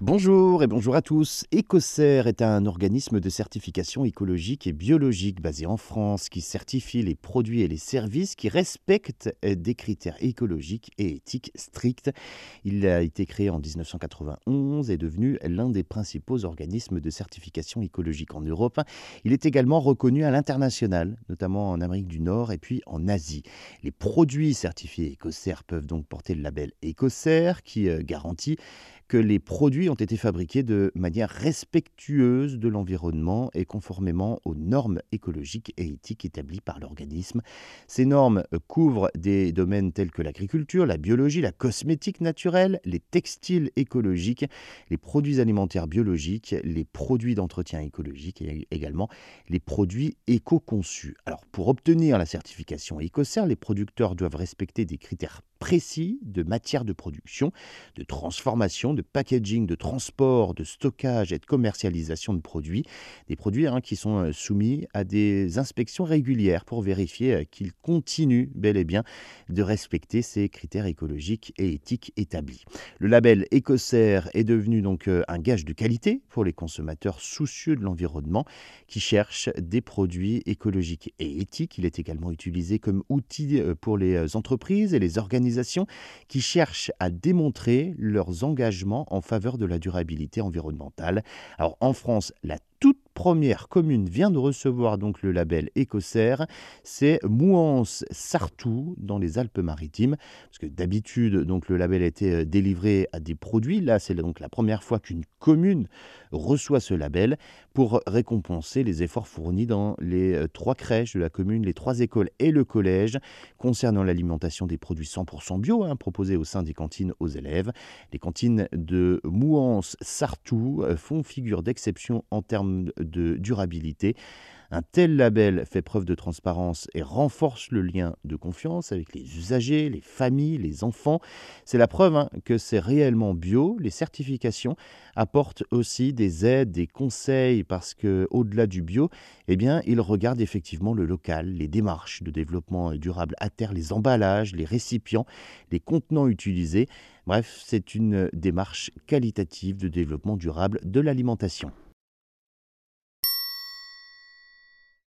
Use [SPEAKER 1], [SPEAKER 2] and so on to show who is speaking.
[SPEAKER 1] Bonjour et bonjour à tous. Ecocer est un organisme de certification écologique et biologique basé en France qui certifie les produits et les services qui respectent des critères écologiques et éthiques stricts. Il a été créé en 1991 et est devenu l'un des principaux organismes de certification écologique en Europe. Il est également reconnu à l'international, notamment en Amérique du Nord et puis en Asie. Les produits certifiés Ecocer peuvent donc porter le label Ecocer qui euh, garantit que les produits ont été fabriqués de manière respectueuse de l'environnement et conformément aux normes écologiques et éthiques établies par l'organisme. Ces normes couvrent des domaines tels que l'agriculture, la biologie, la cosmétique naturelle, les textiles écologiques, les produits alimentaires biologiques, les produits d'entretien écologique et également les produits éco-conçus. Alors pour obtenir la certification Ecocer, les producteurs doivent respecter des critères précis de matière de production, de transformation, de packaging, de transport, de stockage et de commercialisation de produits. Des produits hein, qui sont euh, soumis à des inspections régulières pour vérifier euh, qu'ils continuent bel et bien de respecter ces critères écologiques et éthiques établis. Le label Ecocer est devenu donc euh, un gage de qualité pour les consommateurs soucieux de l'environnement qui cherchent des produits écologiques et éthiques. Il est également utilisé comme outil pour les entreprises et les organisations qui cherchent à démontrer leurs engagements en faveur de la durabilité environnementale. Alors en France, la première commune vient de recevoir donc le label Écocer, c'est Mouance-Sartou dans les Alpes-Maritimes. Parce que d'habitude, donc le label était euh, délivré à des produits. Là, c'est donc la première fois qu'une commune reçoit ce label pour récompenser les efforts fournis dans les euh, trois crèches de la commune, les trois écoles et le collège concernant l'alimentation des produits 100% bio hein, proposés au sein des cantines aux élèves. Les cantines de Mouance-Sartou euh, font figure d'exception en termes de durabilité. Un tel label fait preuve de transparence et renforce le lien de confiance avec les usagers, les familles, les enfants. C'est la preuve hein, que c'est réellement bio. Les certifications apportent aussi des aides, des conseils parce que au-delà du bio, eh bien, ils regardent effectivement le local, les démarches de développement durable à terre, les emballages, les récipients, les contenants utilisés. Bref, c'est une démarche qualitative de développement durable de l'alimentation.